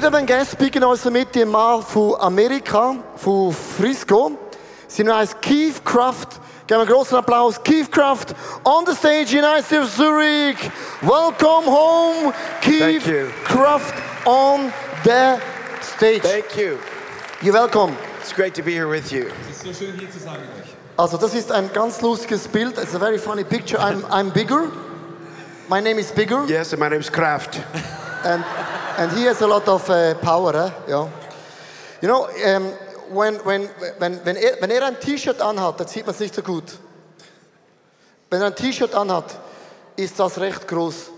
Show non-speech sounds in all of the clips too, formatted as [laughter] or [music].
Heute haben wir einen Gast bei uns mit, den Mann von Amerika, von Frisco. Sein Name heißt Keith Kraft. Geben wir einen großen Applaus. Keith Kraft on the stage, States of Zurich. Welcome home, Keith Thank you. Kraft on the stage. Thank you. You're welcome. It's great to be here with you. Es ist so schön hier zu sein mit euch. Also das ist ein ganz lustiges Bild. It's a very funny picture. I'm, I'm bigger. My name is bigger. Yes, and my name's Kraft. [laughs] and and he has a lot of uh, power, eh? yeah. You know, um, when when when wenn er, wenn er ein T-Shirt anhat, dann sieht man es nicht so gut. Wenn er ein T-Shirt anhat, ist das recht groß.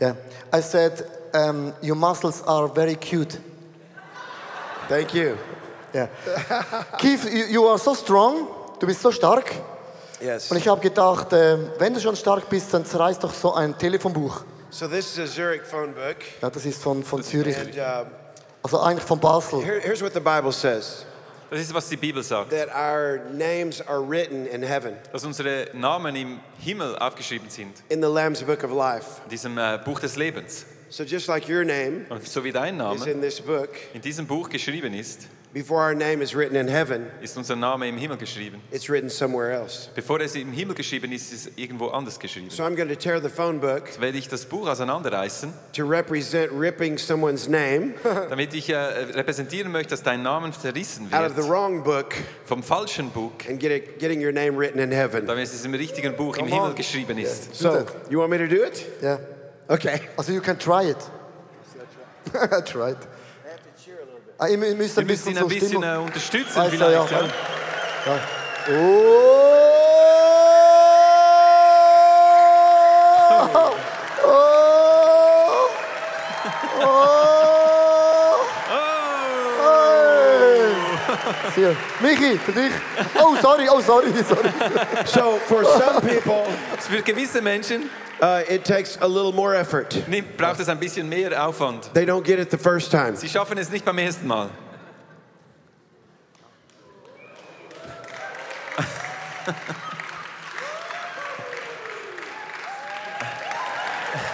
Yeah, I said um, your muscles are very cute. Thank you. Yeah, Keith, you, you are so strong. Du bist so stark. Yes. Und ich habe gedacht, äh, wenn du schon stark bist, dann zerreiß doch so ein Telefonbuch. So this is a Zurich phone book, Ja, das ist von, von Zürich. and uh, Also eigentlich von Basel. here, here's what the Bible says: Das ist, was die Bibel sagt. that our names are written in heaven, Dass unsere Namen im Himmel aufgeschrieben sind. in the Lamb's Book of Life. In diesem äh, Buch des Lebens. So just like your name Und so wie dein Name is Name in this book, in diesem Buch geschrieben ist, before our name is written in heaven, ist unser Name im Himmel geschrieben. it's written somewhere else. Bevor es im Himmel geschrieben ist, ist es irgendwo anders geschrieben. So I'm going to tear the phone book Jetzt werde ich das Buch auseinanderreißen, to represent ripping someone's name [laughs] damit ich äh, repräsentieren möchte, dass dein Name zerrissen out of the wird wrong book vom falschen Buch, and get it, getting your name written in heaven. damit es im richtigen Buch im Come on. Himmel geschrieben ist. So, you want me to do it? Ja. Okay. Also you can try it. [laughs] [laughs] try it. Ah, ihr mü- müsst Wir ein müssen bisschen so ein bisschen Stimmung. äh, unterstützen Weißt du, ja. vielleicht. Ja. Oh! Hey. Hier, Michi, für dich. Oh, sorry, oh, sorry, sorry. So, for some people, Für gewisse Menschen uh, it takes a little more effort. nimmt, braucht es ein bisschen mehr Aufwand. They don't get it the first time. Sie schaffen es nicht beim ersten Mal.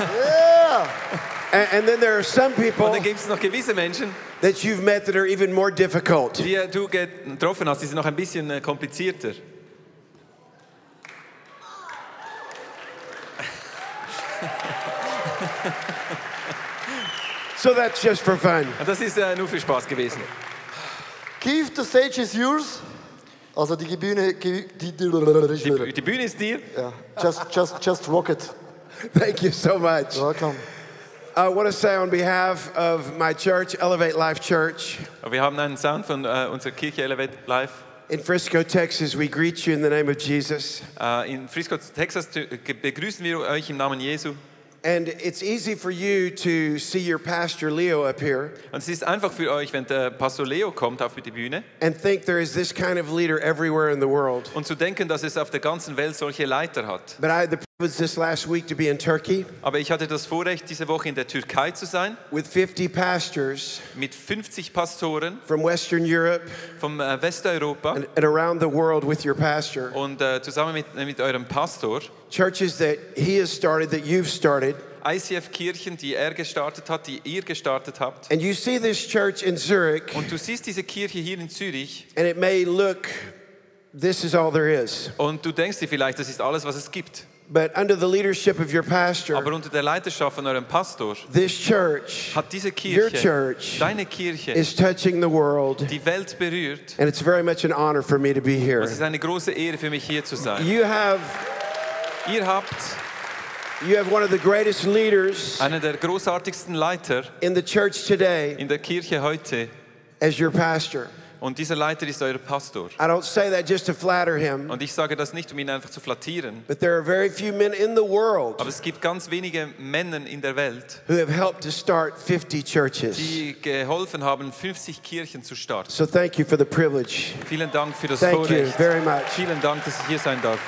Yeah. And, and then there are some Und people dann gibt es noch gewisse Menschen, that you've met that are even more difficult. die du getroffen hast, die sind noch ein bisschen äh, komplizierter. [laughs] So that's just for fun. Und das ist äh, nur für Spaß gewesen. Keith, the stage is yours. Also die Bühne, die, die, Die, die Bühne ist dir. ja, just, just, just rock it. [laughs] Thank you so much. Welcome. Uh, I want to say on behalf of my church, Elevate Life Church, uh, Wir haben einen Sound von äh, unserer Kirche Elevate Live. in Frisco, Texas, we greet you in the name of Jesus. Äh, in Frisco, Texas begrüßen wir euch im Namen Jesu. And it's easy for you to see your pastor Leo up here Und es ist einfach für euch, wenn der Pastor Leo kommt auf die Bühne and think there is this kind of leader everywhere in the world. und zu denken, dass es auf der ganzen Welt solche Leiter hat. But I the privilege this last week to be in Turkey Aber ich hatte das Vorrecht, diese Woche in der Türkei zu sein, with 50 pastors mit 50 Pastoren from Western Europe vom äh, Westeuropa and, and around the world with your pastor. und äh, zusammen mit, mit eurem Pastor. Churches that he has started, that you've started. ICF-Kirchen, die er gestartet hat, die ihr gestartet habt. And you see this church in Zurich, Und du siehst diese Kirche hier in Zürich and it may look, this is all there is. und du denkst dir vielleicht, das ist alles, was es gibt. But under the leadership of your pastor, Aber unter der Leiterschaft von eurem Pastor this church hat diese Your church deine Kirche, is touching the world. die Welt berührt. And it's very much an honor for me to be here. Es ist eine große Ehre für mich, hier zu sein. You have, Ihr habt you have one of the greatest leaders einen der großartigsten Leiter in the church today in der Kirche heute as your pastor. Und dieser Leiter ist euer Pastor. I don't say that just to flatter him, Und ich sage das nicht, um ihn einfach zu flattieren, but there are very few men in the world aber es gibt ganz wenige Männer in der Welt, who have helped to start 50 churches. die geholfen haben, 50 Kirchen zu starten. So thank you for the privilege. Vielen Dank für das Thank you Vorrecht. very much. Vielen Dank, dass ich hier sein darf.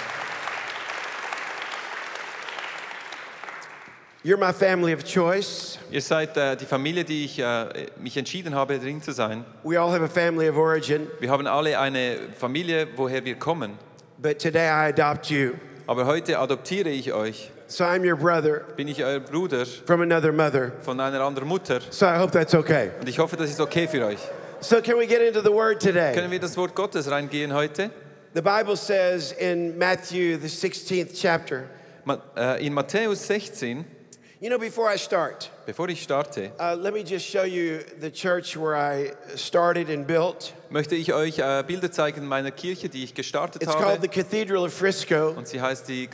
You're my family of choice. Ihr seid äh, die Familie, die ich äh, mich entschieden habe, drin zu sein. We all have a family of origin, Wir haben alle eine Familie, woher wir kommen. but today I adopt you. Aber heute adoptiere ich euch. So I'm your brother bin ich euer Bruder from another mother. von einer anderen Mutter. So I hope that's okay. Und ich hoffe, das ist okay für euch. So can we get into the word today? Können wir das Wort Gottes reingehen heute? The Bible says in Matthew, the 16th chapter, äh, In Matthäus 16, you know, before I start, bevor ich starte, uh, let me just show you the church where I started and built. möchte ich euch äh, Bilder zeigen meiner Kirche, die ich gestartet It's called the. Cathedral of Frisco. Und sie heißt die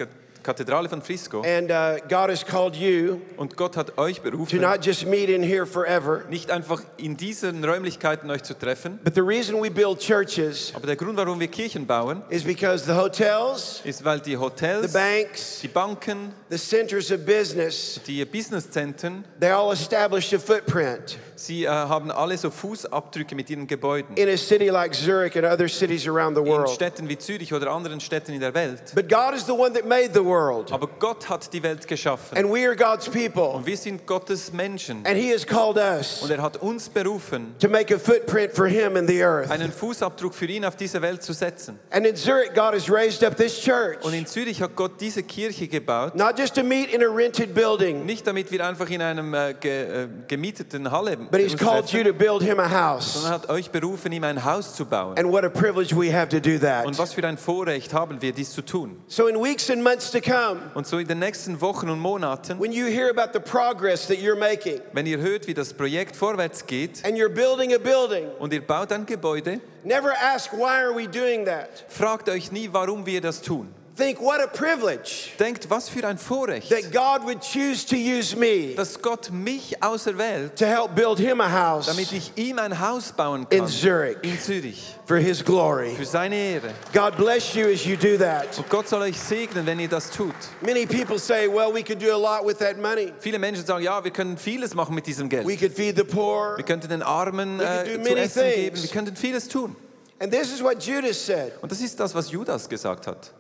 Kathedrale von Frisco. And uh, God has called you Und Gott hat euch to berufen, not just meet in here forever, nicht einfach in diesen Räumlichkeiten euch zu treffen. but the reason we build churches Aber der Grund, warum wir Kirchen bauen, is because the hotels, ist, weil die the Hotels, banks, die Banken, the centers of business, die Businesszentren, they all established a footprint sie äh, haben alle so Fußabdrücke mit ihren Gebäuden. in a city like Zurich and other cities around the In world. Städten wie Zürich oder anderen Städten in der Welt. But God is the one that made the world, Aber Gott hat die Welt geschaffen. and we are God's people, Und wir sind Gottes Menschen. and He has called us Und er hat uns berufen, to make a footprint for Him in the earth. einen Fußabdruck für ihn auf diese Welt zu setzen. And in Zurich, God has raised up this church, Und in Zürich hat Gott diese Kirche gebaut, not just to meet in a rented building, nicht damit wir einfach in einem äh, ge, äh, gemieteten Halle but He's called you to build Him a house. sondern hat euch berufen, ihm ein Haus zu bauen. And what a privilege we have to do that. Und was für ein Vorrecht haben wir, dies zu tun. So, in weeks and months to come, Und so in den nächsten Wochen und Monaten, when you hear about the progress that you're making, wenn ihr hört, wie das Projekt vorwärts geht and you're building a building, und ihr baut ein Gebäude, never ask, why are we doing that? fragt euch nie, warum wir das tun. Think, what a privilege Denkt, was für ein Vorrecht, that God would choose to use me dass Gott mich auserwählt, to help build Him a house damit ich ihm ein Haus bauen in. Zurich In Zürich. for His glory. Für seine Ehre. God bless you as you do that. Und Gott soll euch segnen, wenn ihr das tut. Many people say, well, we could do a lot with that money. Viele Menschen sagen, ja, wir können vieles machen mit diesem Geld. We could feed the poor. Wir könnten den Armen We could äh, do zu many essen geben. things. Wir könnten vieles tun. And this is what Judas said. Und das ist das, was Judas gesagt hat.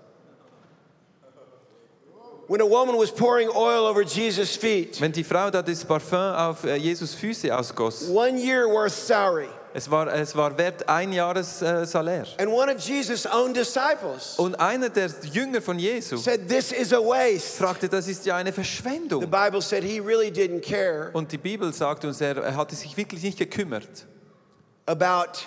Wenn die Frau da das Parfum auf äh, Jesus Füße ausgoss, one year worth salary. es war, es war wert ein Jahres äh, Salär. And one of Jesus' own disciples Und einer der Jünger von Jesus said, This is a waste. fragte, das ist ja eine The Verschwendung. Bible said he really didn't care Und die Bibel sagt uns, er, er hatte sich wirklich nicht gekümmert. about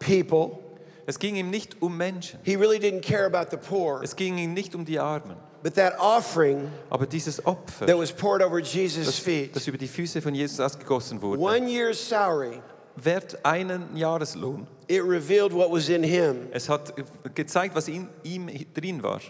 people, Es ging ihm nicht um Menschen. he really didn't care about the poor. Es ging ihm nicht um die Armen. But that offering Aber dieses Opfer, that was poured over Jesus' das, feet, das über die Füße von Jesus ausgegossen wurde, one year's salary, wert einen Jahreslohn. it revealed what was in him. Es hat gezeigt, was in ihm drin war.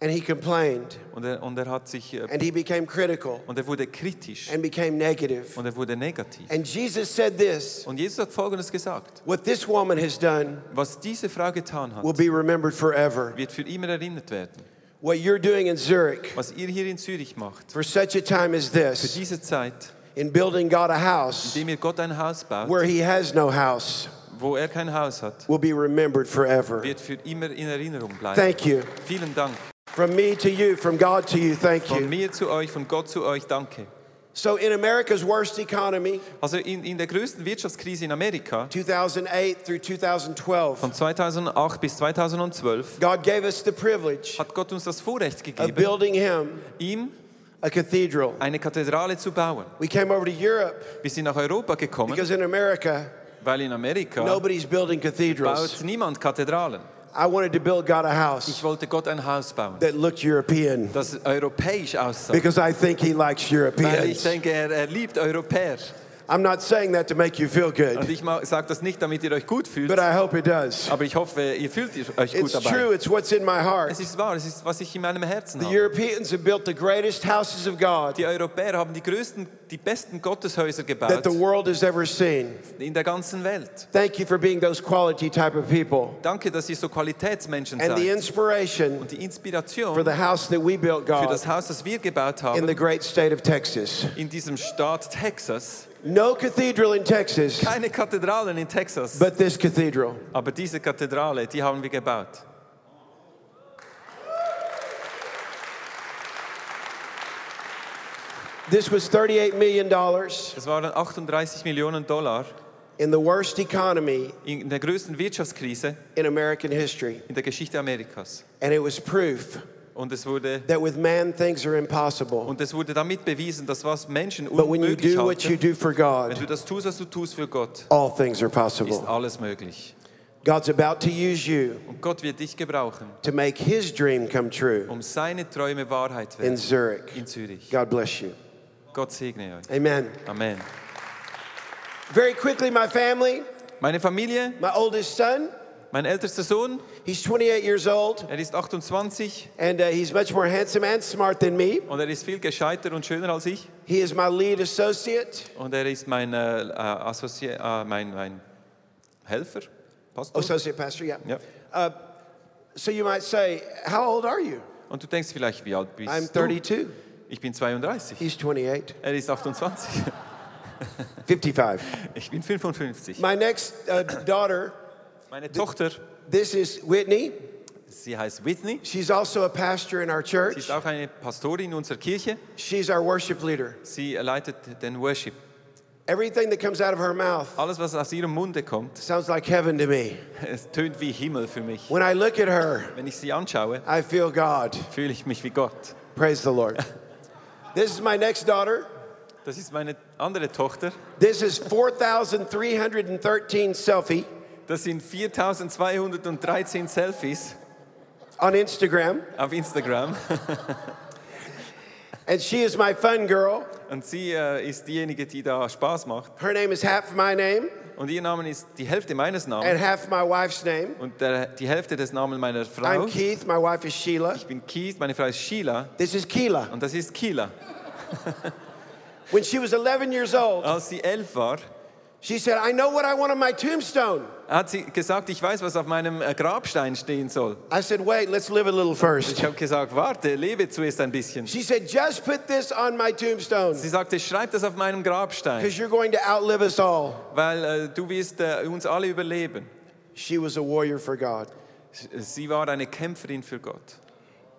And he complained. Und er, und er hat sich äh, And he became critical und er wurde kritisch and became negative. und er wurde negativ. And Jesus said this Und Jesus hat Folgendes gesagt: What this woman has done Was diese Frau getan will be remembered forever. wird für immer erinnert werden. What you're doing in Zurich Was ihr hier in Zürich macht, for such a time as für this, diese Zeit, in building God a house indem ihr Gott ein Haus baut, where he has no house, wo er kein Haus hat, will be remembered forever. wird für immer in Erinnerung bleiben. Thank you. Vielen Dank. From me to you, from God to you, thank Von you. mir zu euch, von Gott zu euch, danke. So, in America's worst economy, Also in, in der größten Wirtschaftskrise in Amerika, 2008 through 2012, von 2008 bis 2012, God gave us the privilege hat Gott uns das Vorrecht of gegeben, building Him ihm a cathedral. eine Kathedrale zu bauen. We came over to Europe Wir sind nach Europa gekommen, because in America, weil in Amerika nobody's building cathedrals. baut niemand Kathedralen. I wanted to build God a house Ich wollte Gott ein Haus bauen, that looked European das europäisch aussah. because I think He likes Weil ich Europeans. denke, er, er liebt Europäer. I'm not saying that to make you feel Und good, ich sage das nicht, damit ihr euch gut fühlt, but I hope it does. aber ich hoffe, ihr fühlt euch gut It's dabei. true, it's what's in my heart. Es ist wahr, es ist, was ich in meinem Herzen The habe. Europeans have built the greatest houses of God Die Europäer haben die größten, die besten Gotteshäuser gebaut. that the world has ever seen. in der ganzen Welt. Thank you for being those quality type of people. Danke, dass ihr so Qualitätsmenschen And the inspiration Und die Inspiration. for the house that we built, God. für das Haus, das wir gebaut haben. in the great state of Texas. in diesem Staat Texas. No cathedral in Texas, Keine Kathedralen in Texas, but this cathedral. aber diese Kathedrale, die haben wir gebaut. This was $38 million Das waren 38 Millionen Dollar in the worst economy in der größten Wirtschaftskrise in American history. in der Geschichte Amerikas. And it was proof Und es wurde, that with man things are impossible. und es wurde damit bewiesen, dass was Menschen But when you do what you do for God, wenn du das tust, was du tust für Gott, all things are possible. ist alles möglich. God's about to use you Und Gott wird dich gebrauchen, to make his dream come true um seine Träume Wahrheit werden, in Zurich. in Zürich. God bless you. Gott segne euch. Amen. Amen. Very quickly, my family, Meine Familie, my oldest son, mein ältester Sohn, he's 28 years old, er ist 28 and uh, he's much more handsome and smart than me. und er ist viel gescheiter und schöner als ich. He is my lead associate. Und er ist mein, äh, äh, Associ äh, mein, mein Helfer, Pastor. Associate pastor, yeah. Ja. Uh, so you might say, How old are you? Und du denkst vielleicht, wie alt bist I'm du? 32. Ich bin 32. He's 28. Er ist 28. 55. Ich bin 55. My next uh, daughter, Meine Tochter, this is Whitney. sie heißt Whitney. She's also a pastor in our church. Sie ist auch eine Pastorin in unserer Kirche. She's our worship leader. Sie leitet den Worship. Everything that comes out of her mouth Alles, was aus ihrem Munde kommt, sounds like heaven to me. es tönt wie Himmel für mich. When I look at her, Wenn ich sie anschaue, I feel God. fühle ich mich wie Gott. Praise the Lord. [laughs] This is my next daughter. Das ist meine andere Tochter. This is 4,313 selfie Das sind 4213 Selfies on Instagram. auf Instagram. [laughs] And she is my fun girl. Und sie äh, ist diejenige, die da Spaß macht. Her name is half my name Und ihr Name ist die Hälfte meines and Namens half my wife's name. und der, die Hälfte des Namens meiner Frau. I'm Keith. My wife is Sheila. Ich bin Keith, meine Frau ist Sheila This is Keela. und das ist Kila. When she was 11 years old, Als sie elf war, she said, I know what I want on my tombstone. hat sie gesagt, ich weiß, was auf meinem äh, Grabstein stehen soll. I said, wait, let's live a little first. Ich habe gesagt, warte, lebe zuerst ein bisschen. She said, just put this on my tombstone Sie sagte, schreib das auf meinem Grabstein, because you're going to outlive us all. weil äh, du wirst äh, uns alle überleben. She was a warrior for God. Sie war eine Kämpferin für Gott.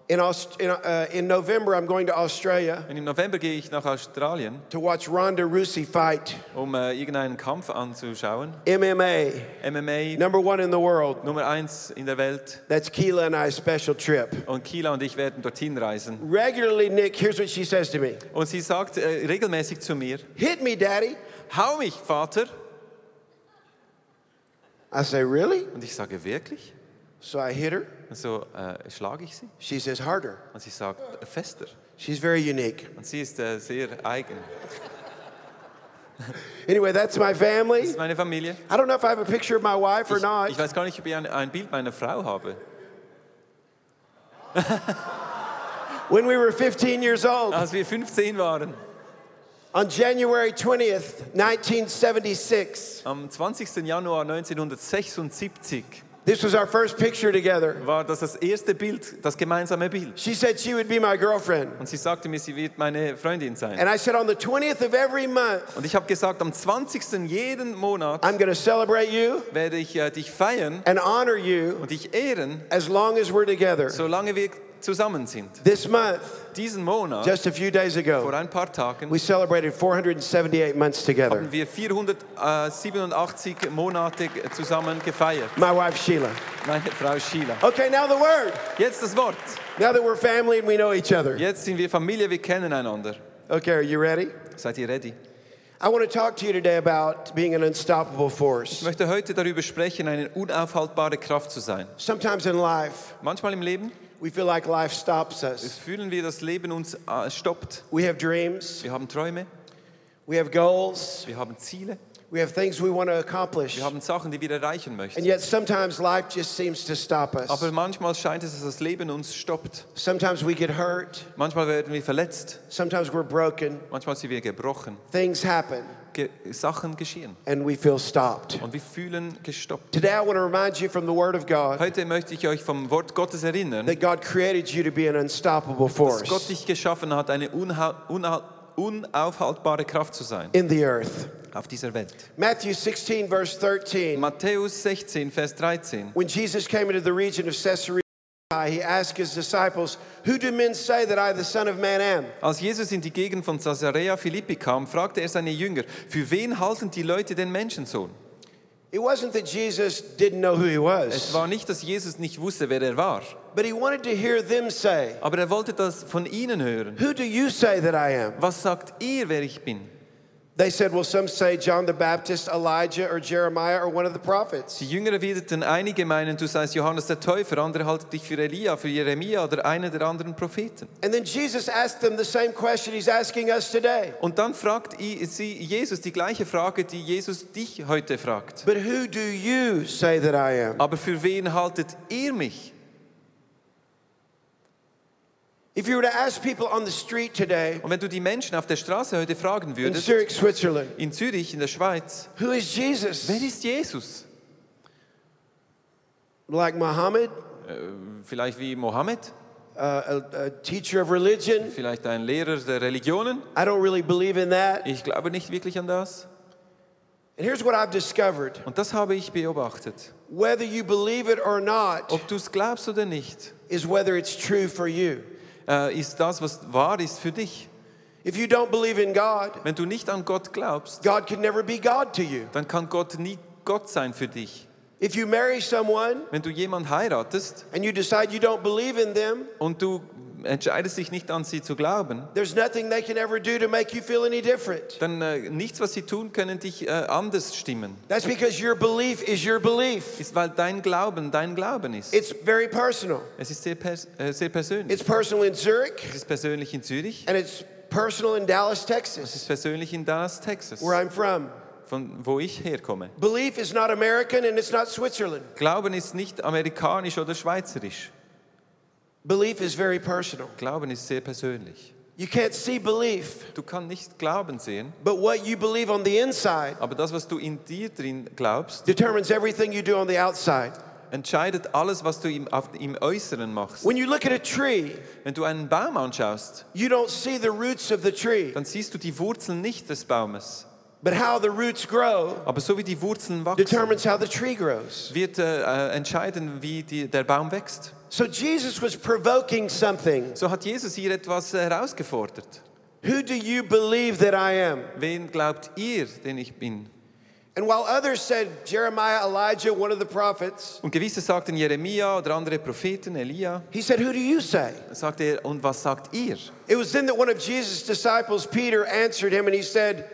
In, Aust- in, uh, in November, I'm going to Australia Und im November gehe ich nach Australien, to watch Ronda Rousey fight um äh, irgendeinen Kampf anzuschauen. MMA, MMA, number one in the world. Nummer eins in der Welt. That's Keela and I's special trip. Und Kila und ich werden dorthin reisen. Regularly, Nick, here's what she says to me Und sie sagt äh, regelmäßig zu mir, Hit me, Daddy. hau mich, Vater. I say, Really? Und ich sage, wirklich? So I hit her. Und so äh, schlage ich sie. She says, Harder. Und sie sagt, fester. She's very unique. Und sie ist äh, sehr eigen. Anyway, that's my Das family. ist meine Familie. I don't know if I have a picture of my wife or not. ich weiß gar nicht, ob ich ein, ein Bild meiner Frau habe. [laughs] When we were 15 years old, Als wir 15 waren, on January 20th, 1976, am 20. Januar 1976, this was our first picture together. war das das erste Bild, das gemeinsame Bild. She said she would be my girlfriend. Und sie sagte mir, sie wird meine Freundin sein. And I said, on the 20th of every month, Und ich habe gesagt, am 20. jeden Monat I'm going to celebrate you werde ich äh, dich feiern and honor you und dich ehren, as long as we're together. solange wir zusammen sind. This month, Diesen Monat, just a few days vor ago, ein paar Tagen, we celebrated 478 months together. haben wir 487 Monate zusammen gefeiert. My wife, Sheila. Meine Frau Sheila. Okay, now the word. Jetzt das Wort. Now that we're family and we know each other. Jetzt sind wir Familie, wir kennen einander. Okay, are you ready? Seid ihr ready? I want to talk to you today about being an unstoppable Ich force. möchte heute darüber sprechen, eine unaufhaltbare Kraft zu sein. Sometimes in life, Manchmal im Leben we feel like life stops us. fühlen wir, das Leben uns äh, stoppt. We have dreams, Wir haben Träume, we have goals, wir haben Ziele, we have things we want to accomplish. wir haben Sachen, die wir erreichen möchten. And yet sometimes life just seems to stop us. Aber manchmal scheint es, dass das Leben uns stoppt. Sometimes we get hurt, Manchmal werden wir verletzt, sometimes we're broken. manchmal sind wir gebrochen. Things happen Ge Sachen geschehen and we feel stopped. und wir fühlen gestoppt. Today I want to remind you from the Word of God Heute möchte ich euch vom Wort Gottes erinnern, that God created you to be an unstoppable dass Gott force dich geschaffen hat, eine unaufhaltbare Kraft zu sein in the earth. auf dieser Welt. Matthew 16, verse 13. Matthäus 16, Vers 13. When Jesus came into the region of Caesarea, he asked his disciples, Who do men say that I, the Son of Man, am? Als Jesus in die Gegend von Caesarea Philippi kam, fragte er seine Jünger, für wen halten die Leute den Menschensohn? It wasn't that Jesus didn't know who he Es was, war nicht, dass Jesus nicht wusste, wer er war, but he wanted to hear them say, aber er wollte das von ihnen hören. Who do you say that I am? Was sagt ihr, wer ich bin? They said, Well, some say John the Baptist, Elijah, or Jeremiah, or one of the prophets. Die Jünger erwiderten, einige meinen, du seist Johannes der Täufer, andere halten dich für Elia, für Jeremia oder einen der anderen Propheten. And then Jesus asked them the same question he's asking us today. Und dann fragt sie Jesus die gleiche Frage, die Jesus dich heute fragt. But who do you say that I am? Aber für wen haltet ihr mich? If you were to ask people on the street today Und wenn du die Menschen auf der Straße heute fragen in würdest, Zurich, Switzerland, in Zürich, in der Schweiz, who is Jesus? wer ist Jesus? Like Muhammad, Vielleicht wie Mohammed, uh, a, a teacher of religion? vielleicht ein Lehrer der Religionen? I don't really believe in that. Ich glaube nicht wirklich an das. And here's what I've discovered Und das habe ich beobachtet. whether you believe it or not Ob du es glaubst oder nicht, is whether it's true for you. Äh, ist das, was wahr ist für dich. If you don't believe in God, Wenn du nicht an Gott glaubst, God can never be God to you. dann kann Gott nie Gott sein für dich. If you marry someone Wenn du jemanden heiratest and you decide you don't believe in them, und du entscheidest dich nicht an sie zu glauben, there's nothing they can ever do to make you feel any different. dann äh, nichts, was sie tun können, dich äh, anders stimmen. That's because your belief is your belief. Ist, weil dein Glauben dein Glauben ist. It's very personal. Es ist sehr, pers äh, sehr persönlich. It's personal in Zurich Es ist persönlich in Zürich, and it's personal in Dallas, es Texas, ist persönlich in Dallas, Texas, where I'm from. von wo ich herkomme. Belief is not American and it's not Switzerland. Glauben ist nicht amerikanisch oder schweizerisch. Belief is very personal. Glauben ist sehr persönlich. You can't see belief, Du kannst nicht Glauben sehen, but what you believe on the inside aber das, was du in dir drin glaubst, determines everything you do on the outside. entscheidet alles, was du im, auf, im Äußeren machst. When you look at a tree, Wenn du einen Baum anschaust, you don't see the roots of the tree, dann siehst du die Wurzeln nicht des Baumes. but how the roots grow Aber so wie die Wurzeln wachsen, determines how the tree grows. wird äh, äh, entscheiden, wie die, der Baum wächst. So Jesus was provoking something. So hat Jesus hier etwas äh, herausgefordert. Who do you believe that I am? Wen glaubt ihr, den ich bin? And while others said Jeremiah, Elijah, one of the prophets, Und gewisse sagten Jeremia oder andere Propheten, Elia. he said, Who do you say? Sagte er, und was sagt ihr? It was then that one of Jesus' disciples, Peter, answered him and he said,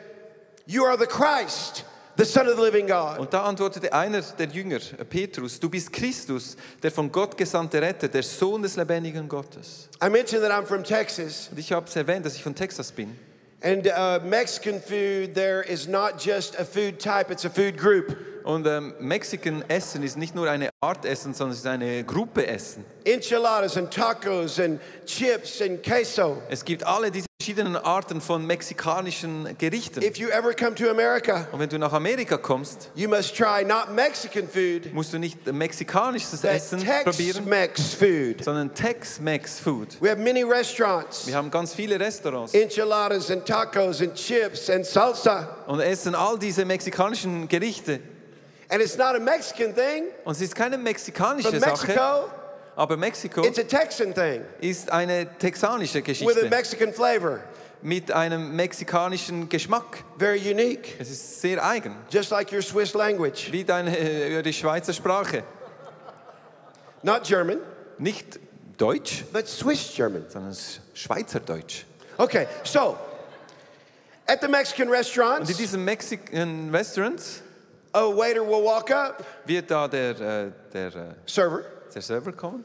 You are the Christ, the Son of the living God. Und da antwortete einer der Jünger, äh, Petrus, du bist Christus, der von Gott gesandte Retter, der Sohn des lebendigen Gottes. I mentioned that I'm from Texas, Und ich habe es erwähnt, dass ich von Texas bin. and uh, Mexican food there is not just a food type, it's a food group. Und ähm, Mexican Essen ist nicht nur eine Art Essen, sondern es ist eine Gruppe Essen. Enchiladas and tacos and chips and queso. Es gibt alle diese verschiedenen Arten von mexikanischen Gerichten. If you ever come to America, Und wenn du nach Amerika kommst, you must try not Mexican food, musst du nicht mexikanisches but Essen probieren, Tex-Mex food. sondern Tex-Mex Food. We have many restaurants, Wir haben ganz viele Restaurants enchiladas and tacos and chips and salsa. und essen all diese mexikanischen Gerichte. And it's not a Mexican thing, Und es ist keine mexikanische but Sache, Mexico, aber Mexiko it's a Texan thing ist eine texanische with a Geschichte Mexican flavor. mit einem mexikanischen Geschmack. Very unique, Es ist sehr eigen, just like your Swiss language. wie deine äh, die Schweizer Sprache. Not German, Nicht Deutsch, but Swiss German. sondern Schweizerdeutsch. Okay, so at the Mexican Und in restaurants, diesen Mexican Restaurants a waiter will walk up, wird da der, äh, der, äh, server, der Server kommen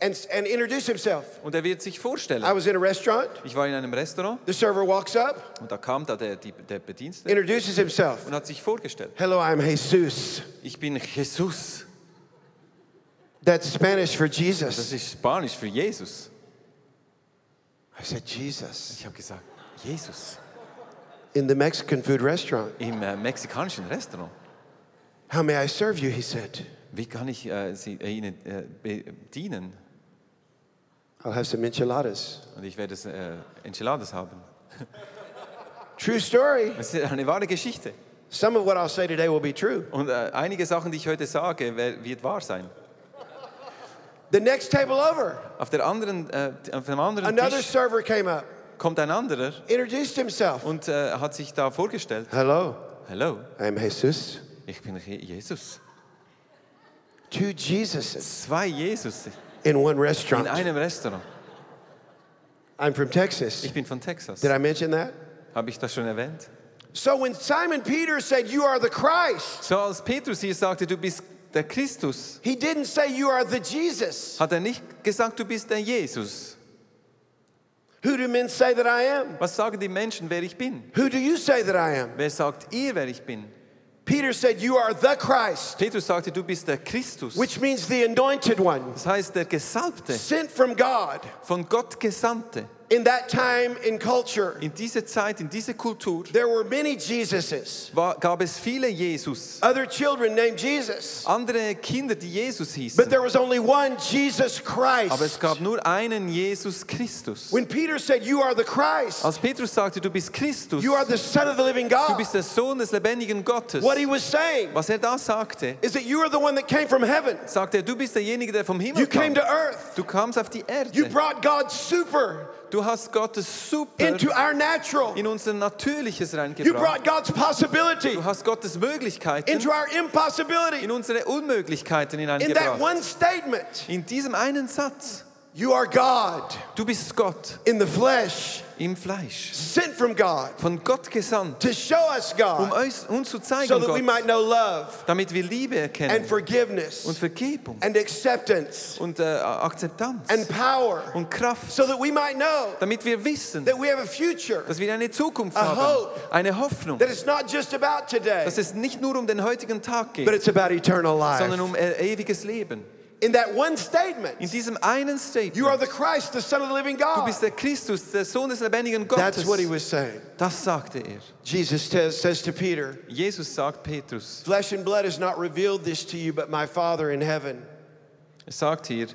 and, and introduce himself. und er wird sich I vorstellen. was in a restaurant, Ich war in einem Restaurant the server walks up, und da kam da der, die, der Bedienstete introduces himself. und hat sich vorgestellt. Hello, I'm Jesus. Ich bin Jesus. That's Spanish for Das Jesus. ist Spanisch für Jesus. I said, Jesus. Ich habe gesagt, Jesus In the Mexican food restaurant. im äh, mexikanischen Restaurant. How may I serve you? He said. Wie kann ich äh, Sie, äh, Ihnen äh, bedienen? I'll have some enchiladas. Und ich werde äh, Enchiladas haben. [laughs] True story. Das ist eine wahre Geschichte. Some of what I'll say today will be true. Und äh, einige Sachen, die ich heute sage, wird wahr sein. The next table over, Auf, der anderen, äh, auf dem anderen another Tisch server came up, kommt ein anderer introduced himself. und hat sich da vorgestellt. Hello, Hello, I'm Jesus. Ich bin Je- Jesus. Two Jesuses Zwei Jesus in one in restaurant. einem Restaurant. I'm from Texas. Ich bin von Texas. Did I mention that? Habe ich das schon erwähnt? So when Simon Peter said, You are the Christ, So als Petrus hier sagte, du bist der Christus, he didn't say, You are the Jesus. hat er nicht gesagt, du bist der Jesus. Who do men say that I am? Was sagen die Menschen, wer ich bin? Who do you say that I am? Wer sagt ihr, wer ich bin? Peter said, You are the Christ, Petrus sagte, du bist der Christus. which means the anointed one, Das heißt, der Gesalbte, sent from God. von Gott Gesandte. In that time in culture, In dieser Zeit, in dieser Kultur there were many Jesuses, war, gab es viele Jesus. other children named Jesus. Andere Kinder, die Jesus hießen. But there was only one Jesus Christ. Aber es gab nur einen Jesus Christus. When Peter said, You are the Christ, Als Petrus sagte, du bist Christus, you are the Son of the living God. du God, bist der Sohn des lebendigen Gottes. what he was saying Was er da sagte, is that you are the one that came from heaven. sagte er, du bist derjenige, der vom Himmel You Himmel came to earth. Du kamst auf die Erde. You brought God's super Du hast Gottes Super into our natural. in unser Natürliches You reingebracht. brought God's possibility Du hast Gottes Möglichkeiten into our impossibility. in unsere Unmöglichkeiten In that hineingebracht. one statement, In diesem einen Satz, you are God du bist Gott in the flesh, im Fleisch, sent from God von Gott gesandt, to show us um God uns, uns zu so zeigen, that we might know love damit wir Liebe and erkennen forgiveness und Vergebung and acceptance und äh, Akzeptanz and power und Kraft, so that we might know damit wir wissen, that we have a future dass wir eine Zukunft A haben, hope. eine Hoffnung, that it's not just about today, dass es nicht nur um den heutigen Tag but it's about eternal life. sondern um äh, ewiges Leben. In that one statement, In diesem einen you are Statement, the Christ, the Son of the living du God. bist der Christus, der Sohn des lebendigen That's what he Gottes. was saying. Das sagte er. Jesus says, says to Peter, Jesus sagt Petrus, Flesh and blood has not revealed this to you, but my Father in heaven. er sagt hier,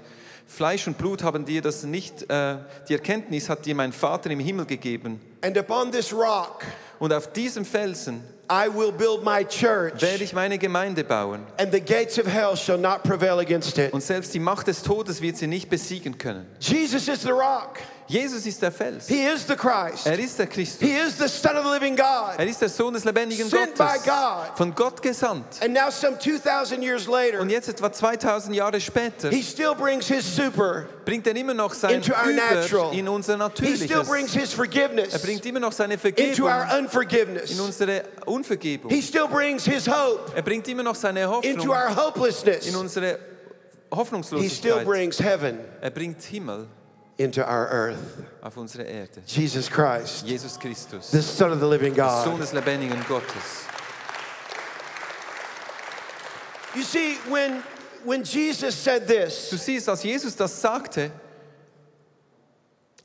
Fleisch und Blut haben dir das nicht, äh, die Erkenntnis hat dir mein Vater im Himmel gegeben. And upon this rock Und auf diesem Felsen I will build my church, werde ich meine Gemeinde bauen. and the gates of hell shall not prevail against it. Und selbst die Macht des Todes wird sie nicht besiegen können. Jesus is the rock. Jesus ist der Fels. He is the Christ. Er ist der Christus. He is the Son of the living God. Er ist der Sohn des lebendigen Sent by God. Von Gott gesandt. And now, some 2,000 years later, Und jetzt etwa 2000 Jahre später he still brings his super bringt er immer noch sein into our natural. In unser He still brings his forgiveness Er bringt immer noch seine into our unforgiveness. in unsere Unvergebung. He still brings his hope Er bringt immer noch seine into our hopelessness. in unsere He still brings heaven Er bringt Himmel into our earth. auf unsere Erde. Jesus Christ, Jesus Christus, the Son of the living der Sohn God. des lebendigen Gottes. You see, when, when Jesus said this, Du siehst, als Jesus das sagte,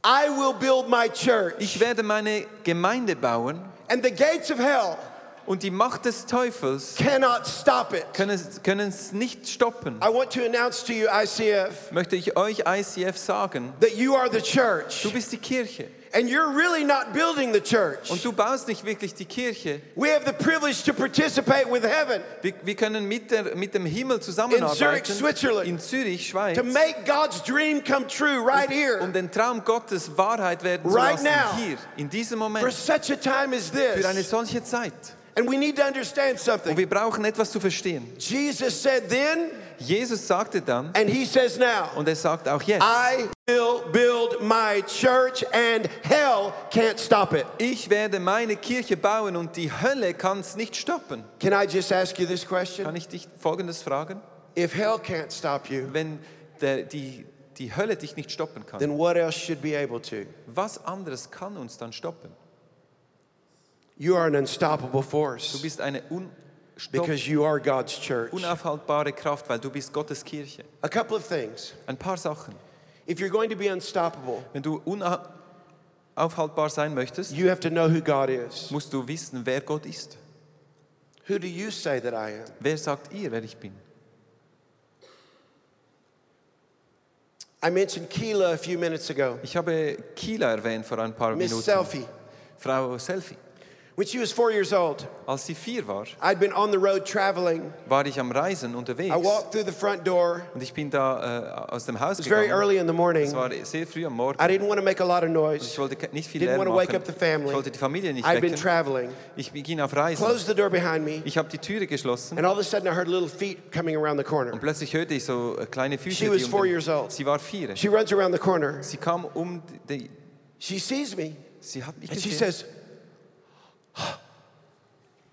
I will build my church, ich werde meine Gemeinde bauen and the gates of hell und die Macht des Teufels cannot stop it. können können es nicht stoppen. I want to announce to you, ICF, Möchte ich euch ICF sagen, that you are the church, du bist die Kirche and you're really not building the church. und du baust nicht wirklich die Kirche. We have the privilege to participate with heaven, Wir, wir können mit, der, mit dem Himmel In Zurich, Switzerland. in Zürich, Schweiz, to make God's dream come true right um here, den Traum Gottes Wahrheit werden zu Right lassen. now. Hier, in diesem for such a time as für eine this. solche Zeit. And we need to understand Und something. wir brauchen etwas zu verstehen. Jesus said then, Jesus sagte dann, and he says now, und er sagt auch jetzt, I will build my church, and hell can't stop it. ich werde meine Kirche bauen und die Hölle kann es nicht stoppen. Can I just ask you this question? Kann ich dich Folgendes fragen? If hell can't stop you, Wenn der, die, die Hölle dich nicht stoppen kann, then what else should be able to? was anderes kann uns dann stoppen? You are an unstoppable Du force bist eine un because you are God's church. unaufhaltbare Kraft, weil du bist Gottes Kirche. A couple of things. Ein paar Sachen. If you're going to be unstoppable, Wenn du unaufhaltbar sein möchtest, you have to know who God is. musst du wissen, wer Gott ist. Who do you say that I am? Wer sagt ihr, wer ich bin? I mentioned Keela a few minutes ago. Ich habe Kila erwähnt vor ein paar Miss Minuten. Selfie. Frau Selfie. When she was four years old, Als sie vier war, I'd been on the road traveling. war ich am Reisen unterwegs. I walked through the front door. Und ich bin da äh, aus dem Haus It was very early in the morning. Es war sehr früh am Morgen. I didn't want to make a lot of Ich noise. wollte nicht viel Didn't Lärm want to wake machen. up the family. Ich wollte die Familie nicht I'd been traveling. Ich ging auf Reisen. Closed the door behind me, Ich habe die Türe geschlossen and all of a sudden I heard little feet coming around the und corner. plötzlich hörte ich so äh, kleine Füße. She was um four years old. Sie war vier. She runs around the corner. Sie kam um die, She sees me, sie hat mich and she says,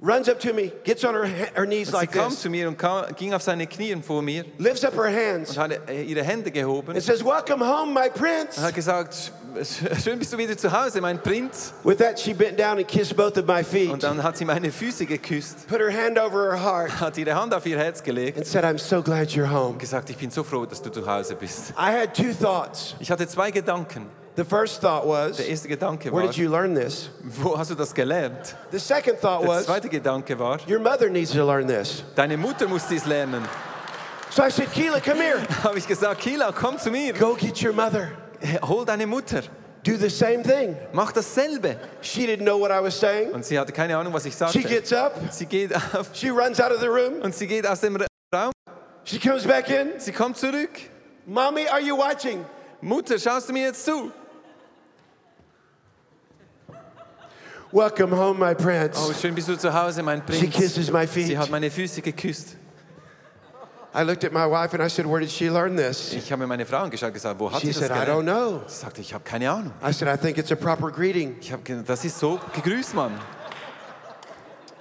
runs up to me, gets on her, her knees Und sie like kam this, zu mir und kam, ging auf seine Knie vor mir lifts up her hands, und hat äh, ihre Hände gehoben and says, Welcome home, my prince. und hat gesagt, schön bist du wieder zu Hause, mein Prinz. With that, she bent down and kissed both of my feet, Und dann hat sie meine Füße geküsst, put her hand over her heart, [laughs] hat ihre Hand auf ihr Herz gelegt and said, I'm so glad you're home. und gesagt, ich bin so froh, dass du zu Hause bist. I had two thoughts. Ich hatte zwei Gedanken. The first thought was, Der erste Gedanke war, Where did you learn this? wo hast du das gelernt? The second thought Der was, zweite Gedanke war, Your mother needs to learn this. deine Mutter muss dies lernen. So I said, Keela, come here. [laughs] habe ich gesagt, Kila, komm zu mir. Go get your mother. [laughs] Hol deine Mutter. Do the same thing. Mach dasselbe. She didn't know what I was saying. Und sie hatte keine Ahnung, was ich She sagte. gets up, Sie geht auf she runs out of the room, und sie geht aus dem Raum. she comes back in. Sie kommt zurück. Mommy, are you watching? Mutter, schaust du mir jetzt zu? Welcome home, my prince. Oh, schön bist du zu Hause, mein She Prinz. kisses my Sie feet. hat meine Füße geküsst. I looked at my wife and I said, Where did she learn this? Ich habe mir meine Frau angeschaut und gesagt, wo hat She sie das said, I don't gelernt? know. Sie sagte, ich habe keine Ahnung. I said, I think it's a proper greeting. Ich habe ge- das ist so gegrüßt, Mann.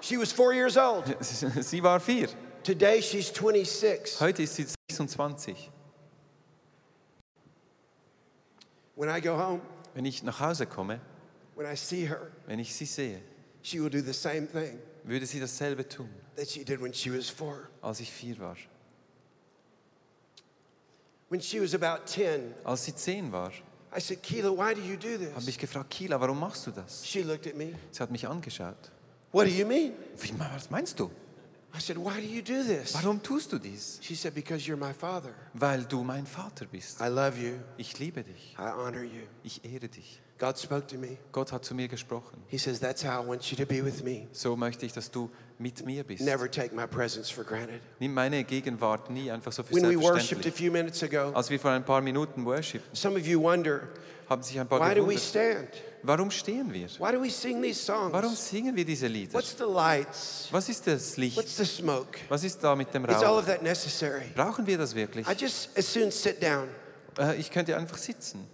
She was four years old. Sie war vier. Today she's 26. Heute ist sie 26. When I go home, Wenn ich nach Hause komme, when I see her, wenn ich sie sehe, she will do the same thing würde sie dasselbe tun, that she did when she was four. als ich vier war. When she was about 10, Als sie zehn war, I said, Keela, why do you do habe ich gefragt, Kila, warum machst du das? She looked at me. Sie hat mich angeschaut. What do you mean? Wie, was meinst du? I said, why do you do this? Warum tust du dies? She said, because you're my father. Weil du mein Vater bist. I love you. Ich liebe dich. I honor you. Ich ehre dich. God spoke to me. Gott hat zu mir gesprochen. He says, that's how I want you to be with me. So möchte ich, dass du mit mir bist. Never take my presence for granted. Nimm meine Gegenwart nie einfach so für When we worshiped a selbstverständlich. few minutes ago, Als wir vor ein paar Minuten worshipten, some of you wonder, haben sich ein paar why do we gewundert, stand? warum stehen wir? Why do we sing these Warum songs? singen wir diese Lieder? What's the lights? Was ist das What's Licht? the smoke? Was ist da mit dem Is all Rauch? of that necessary? Brauchen wir das wirklich? I just as soon sit down. Äh, Ich könnte einfach sitzen.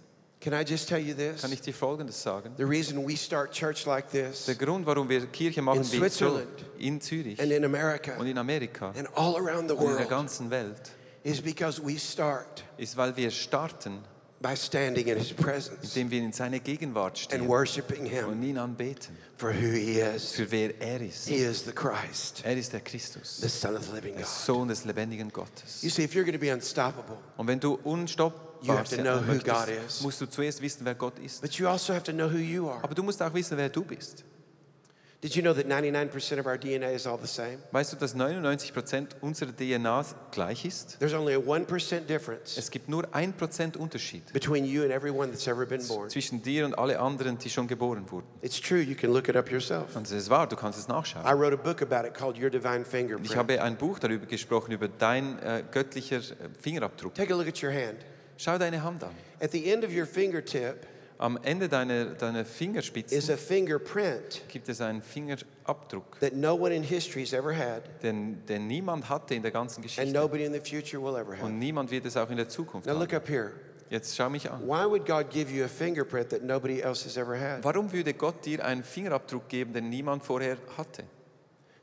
Can I just tell you this? Kann ich dir Folgendes sagen? The reason we start church like this Der Grund, warum wir Kirche machen In wie so Switzerland in Zürich and in America und in Amerika and all around the und in der world ganzen Welt, is because we start ist, weil wir starten, by standing in His presence indem wir in seine Gegenwart and stehen worshiping und Him ihn anbeten, for who He is. für wer er ist. He is the Christ, Er ist der Christus, the Son of the living der God. Sohn des lebendigen Gottes. You see, if you're going to be unstoppable, Und wenn du You have to know who möchtest, God is. musst du zuerst wissen, wer Gott ist. but you also have to know who you are. Aber du musst auch wissen, wer du bist. Did you know that 99% of our DNA is all the same? Weißt du, dass 99% unserer DNA gleich ist? There's only a 1% difference Es gibt nur 1% Unterschied between you and everyone that's ever been born. zwischen dir und alle anderen, die schon geboren wurden. It's true, you can look it up yourself. Und es ist wahr, du kannst es nachschauen. I wrote a book about it called Your Divine Ich Fingerprint. habe ein Buch darüber gesprochen, über dein äh, göttlicher äh, Fingerabdruck. Take a look at your hand. Schau deine Hand an. At the end of your fingertip Am Ende deiner, deiner Fingerspitzen gibt es einen Fingerabdruck, that no one in history has ever had, den, den niemand hatte in der ganzen and Geschichte. nobody in the future will ever have. Und niemand wird es auch in der Zukunft Now look haben. up here. Jetzt schau mich an. Why would God give you a fingerprint that nobody else has ever had? Warum würde Gott dir einen Fingerabdruck geben, den niemand vorher hatte?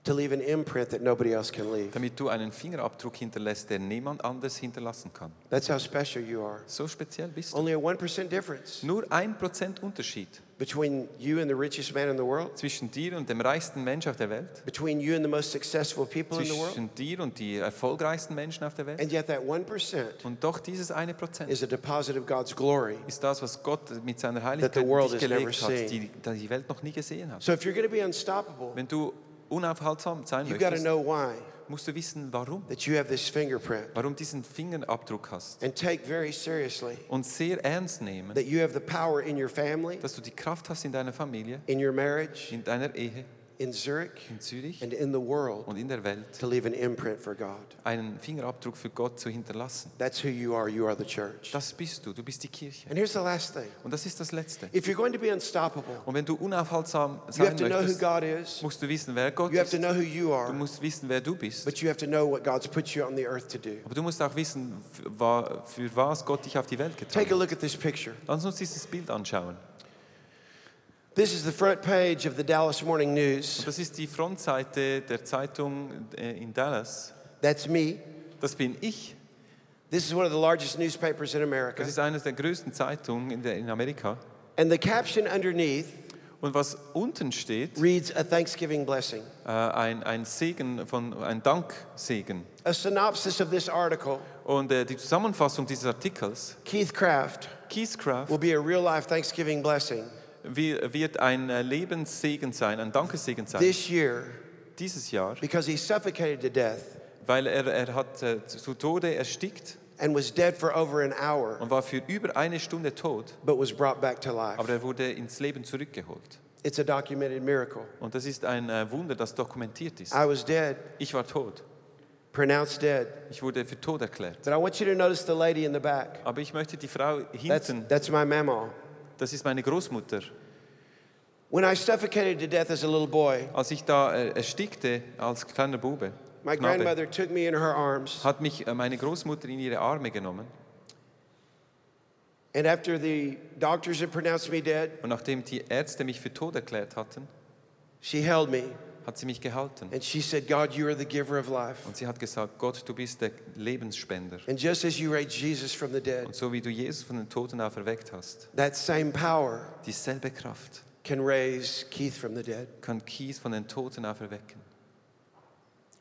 To leave an imprint that nobody else can leave. Damit du einen Fingerabdruck hinterlässt, den niemand anders hinterlassen kann. That's how special you are. So speziell bist du. Only a 1% difference Nur ein Prozent Unterschied between you and the richest man in the world, zwischen dir und dem reichsten Mensch auf der Welt, between you and the most successful people in the world. zwischen dir und die erfolgreichsten Menschen auf der Welt. And yet, that 1% Und doch dieses eine Prozent is a deposit of God's glory. ist das, was Gott mit seiner Heiligkeit gelegt hat, die die Welt noch nie gesehen hat. So, if you're going to be unstoppable, Wenn du unaufhaltsam sein to möchtest, know why. musst du wissen, warum. that you have this fingerprint Warum diesen Fingerabdruck hast. and take very seriously Und sehr ernst nehmen, that you have the power in your family, dass du die Kraft hast in deiner Familie, in your marriage, in deiner Ehe, in Zurich, in Zürich and in the world und in der Welt, to leave an imprint for God. einen Fingerabdruck für Gott zu hinterlassen. That's who you are. You are the church. Das bist du, du bist die Kirche. And here's the last thing Und das ist das Letzte. if you're going to be unstoppable, Und wenn du unaufhaltsam you have sein to know who möchtest, God is, musst du wissen, wer Gott you have ist. to know who you Du are, musst wissen, wer du bist. but you have to know what God's put you on the earth to do. Aber du musst auch wissen, für wa- für was Gott dich auf die Welt Take a hat. look at this picture. Lass uns dieses Bild anschauen. This is the front page of the Dallas Morning News. Das ist die Frontseite der Zeitung äh, in Dallas. That's me. Das bin ich. This is one of the largest newspapers in America. Das ist eine der größten Zeitungen in, der, in Amerika. And the caption underneath Und was unten steht, reads a Thanksgiving blessing. äh, ein, ein Segen von ein Danksegen. A synopsis of this article Und äh, die Zusammenfassung dieses Artikels, Keith Craft Keith Craft, will be a real life Thanksgiving blessing wird ein äh, Lebenssegen sein, ein Dankessegen sein. this year Dieses Jahr, because he suffocated to death weil er, er hat äh, zu Tode erstickt and was dead for over an hour, und war für über eine Stunde tot, but was brought back to life. aber er wurde ins Leben zurückgeholt. It's a documented miracle. Und das ist ein äh, Wunder, das dokumentiert ist. I was dead, Ich war tot. pronounced dead. Ich wurde für tot erklärt. But I want you to notice the lady in the back. Aber ich möchte die Frau That's, hinten, that's my mama. Das ist meine Großmutter. When I suffocated to death as a little boy, Als ich da äh, erstickte als kleiner Bube, my Knabe, grandmother took me in her arms. hat mich äh, meine Großmutter in ihre Arme genommen. And after the doctors had pronounced me dead, Und nachdem die Ärzte mich für tot erklärt hatten, she held me hat sie mich gehalten. and she said, God, you are the giver of life. Und sie hat gesagt, Gott, du bist der Lebensspender. And just as you raised Jesus from the dead, Und so wie du Jesus von den Toten auferweckt hast, that same power dieselbe Kraft can raise Keith from the dead. kann Kies von den Toten auferwecken.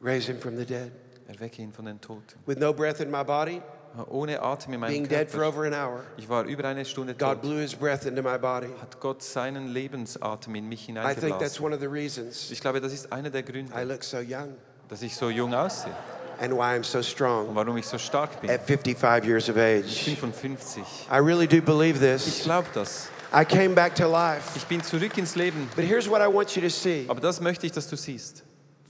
Raise him from the dead. Erwecke ihn von den Toten. With no breath in my body, Ohne Atem in meinem being dead for Körper. over an hour, Ich war über eine Stunde God tot. blew his breath into my body. Hat Gott seinen Lebensatem in mich I think that's hineingeblasen. one of the reasons Ich glaube, das ist einer der I Gründe, look so young dass ich so jung aussehe and why I'm so und strong warum ich so stark bin. at 55 years of age. 55. I really do believe Ich this. glaube das. I came back to life. Ich bin zurück ins Leben. But here's what I want you to see. Aber das möchte ich, dass du siehst.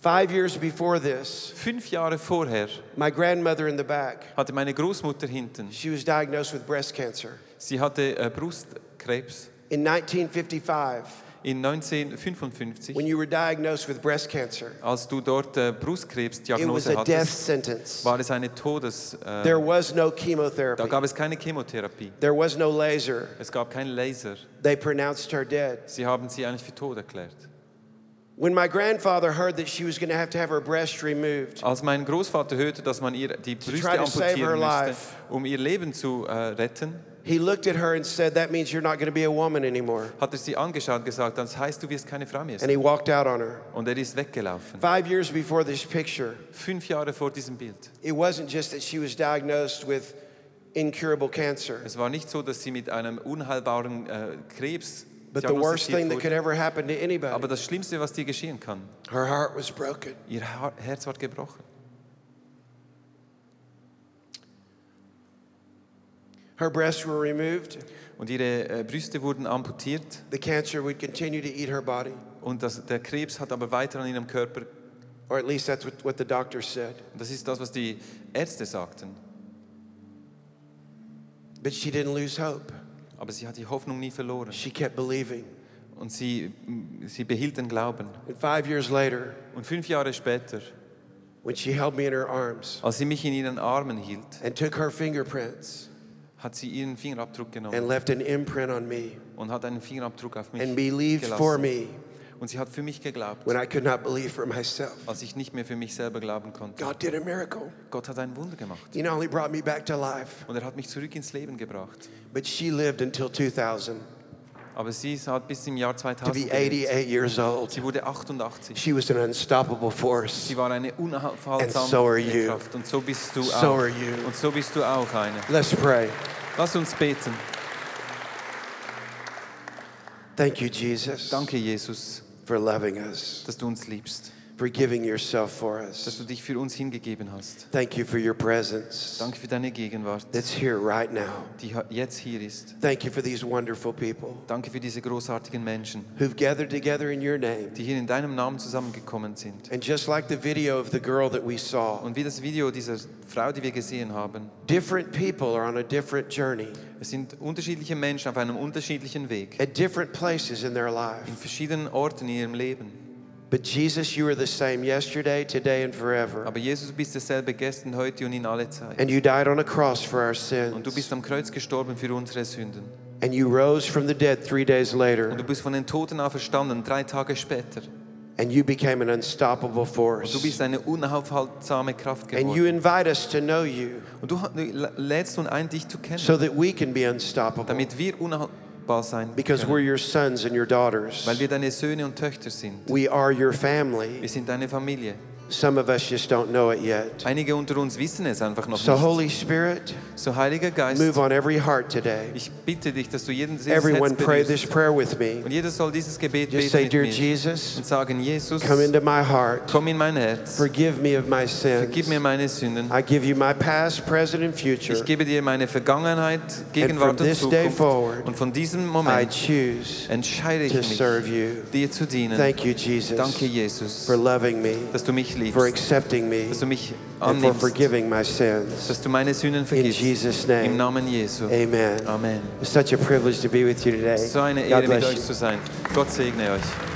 Five years before this, Fünf Jahre vorher my grandmother in the back, hatte meine Großmutter hinten, she was diagnosed with breast cancer. sie hatte äh, Brustkrebs. In 1955, In 1955, when you were diagnosed with breast cancer, als du dort äh, it was Brustkrebsdiagnose a death hattest, sentence. war es eine Todes... Äh, There was no da chemotherapy. gab es keine Chemotherapie. There was no laser. Es gab keinen Laser. They pronounced her dead. Sie haben sie eigentlich für tot erklärt. When my grandfather heard that she was going to have to have her breast removed, Als mein Großvater hörte, dass man ihr die Brüste amputieren müsste, life. um ihr Leben zu äh, retten, he looked at her and said, That means you're not going to be a woman anymore. hat er sie angeschaut und gesagt, das heißt, du wirst keine Frau mehr And sein. he walked out on her. Und er ist weggelaufen. Five years before this picture, Fünf Jahre vor diesem Bild. it wasn't just that she was diagnosed with incurable cancer, Es war nicht so, dass sie mit einem unheilbaren äh, Krebs but the worst thing that could ever happen to Aber anybody. das Schlimmste, was dir geschehen kann, Her heart was broken. ihr Herz war gebrochen. Her breasts were removed. Und ihre äh, Brüste wurden amputiert. The cancer would continue to eat her body, Und das, der Krebs hat aber weiter an ihrem Körper. or at least that's what, the doctors said. Das ist das, was die Ärzte sagten. But she didn't lose hope. Aber sie hat die Hoffnung nie verloren. She kept believing. Und sie, sie behielt den Glauben. And five years later, Und fünf Jahre später, when she held me in her arms als sie mich in ihren Armen hielt, and took her fingerprints hat sie ihren Fingerabdruck and genommen left an imprint on me und hat einen Fingerabdruck auf mich and believed for gelassen. me Und sie hat für mich geglaubt, when I could not believe for myself. als ich nicht mehr für mich selber glauben konnte. God did a miracle. Gott hat ein Wunder gemacht. He not only brought me back to life, Und er hat mich zurück ins Leben gebracht. but she lived until 2000 Aber sie hat bis im Jahr to 2000 be gelebt. 88 years old. Sie wurde 88. She was an unstoppable force. Sie war eine so unaufhaltsame you. Kraft. Und so bist du So auch. are you. Und so bist du auch eine. Let's pray. Lass uns beten. Thank you, Jesus, Danke, Jesus, for loving us. dass du uns liebst. for giving yourself for us. dass du dich für uns hingegeben hast. Thank you for your presence Danke für deine Gegenwart, that's here right now. die jetzt hier ist. Thank you for these wonderful people Danke für diese großartigen Menschen, who've gathered together in your name. die hier in deinem Namen zusammengekommen sind. And just like the video of the girl that we saw, Und wie das Video dieser Frau, die wir gesehen haben, different people are on a different journey es sind unterschiedliche Menschen auf einem unterschiedlichen Weg, at different places in their life. in verschiedenen Orten in ihrem Leben. But Jesus, you are the same yesterday, today, and forever. Aber Jesus, du bist derselbe gestern, heute und in alle Zeit. And you died on a cross for our Und du sins. bist am Kreuz gestorben für unsere Sünden. And you rose from the dead three days Und du later. bist von den Toten auferstanden, drei Tage später. And you became an unstoppable Und du force. bist eine unaufhaltsame Kraft And you invite us to know you Und du lädst uns ein, dich zu kennen, so that we can be unstoppable damit wir unhaltbar sein because we're your sons and your daughters. Weil wir deine Söhne und Töchter sind. We are your Wir family. sind deine Familie. Some of us just don't know it yet. Einige unter uns wissen es einfach noch So, nicht. Holy Spirit, So, Heiliger Geist, move on every heart today. ich bitte dich, dass du jeden Everyone pray this prayer with me. Und jeder soll dieses Gebet Just beten say, Dear. Jesus, Und sagen, Jesus, come into my heart. komm in mein Herz. Forgive me of my sins. Vergib mir meine Sünden. I give you my past, present, and future. Ich gebe dir meine Vergangenheit, Gegenwart und this day Zukunft. forward, Und von diesem I choose entscheide ich to mich, serve you. dir zu dienen. Thank you, Jesus, Danke, Jesus, for loving me, dass du mich liebst, for accepting me, dass du mich and for forgiving my sins. dass du meine Sünden In vergibst. Jesus' Im name, Namen Jesu. amen. Amen. It's such a privilege to be with you today. So eine God Ehre, mit bless euch you. zu sein. Gott segne euch.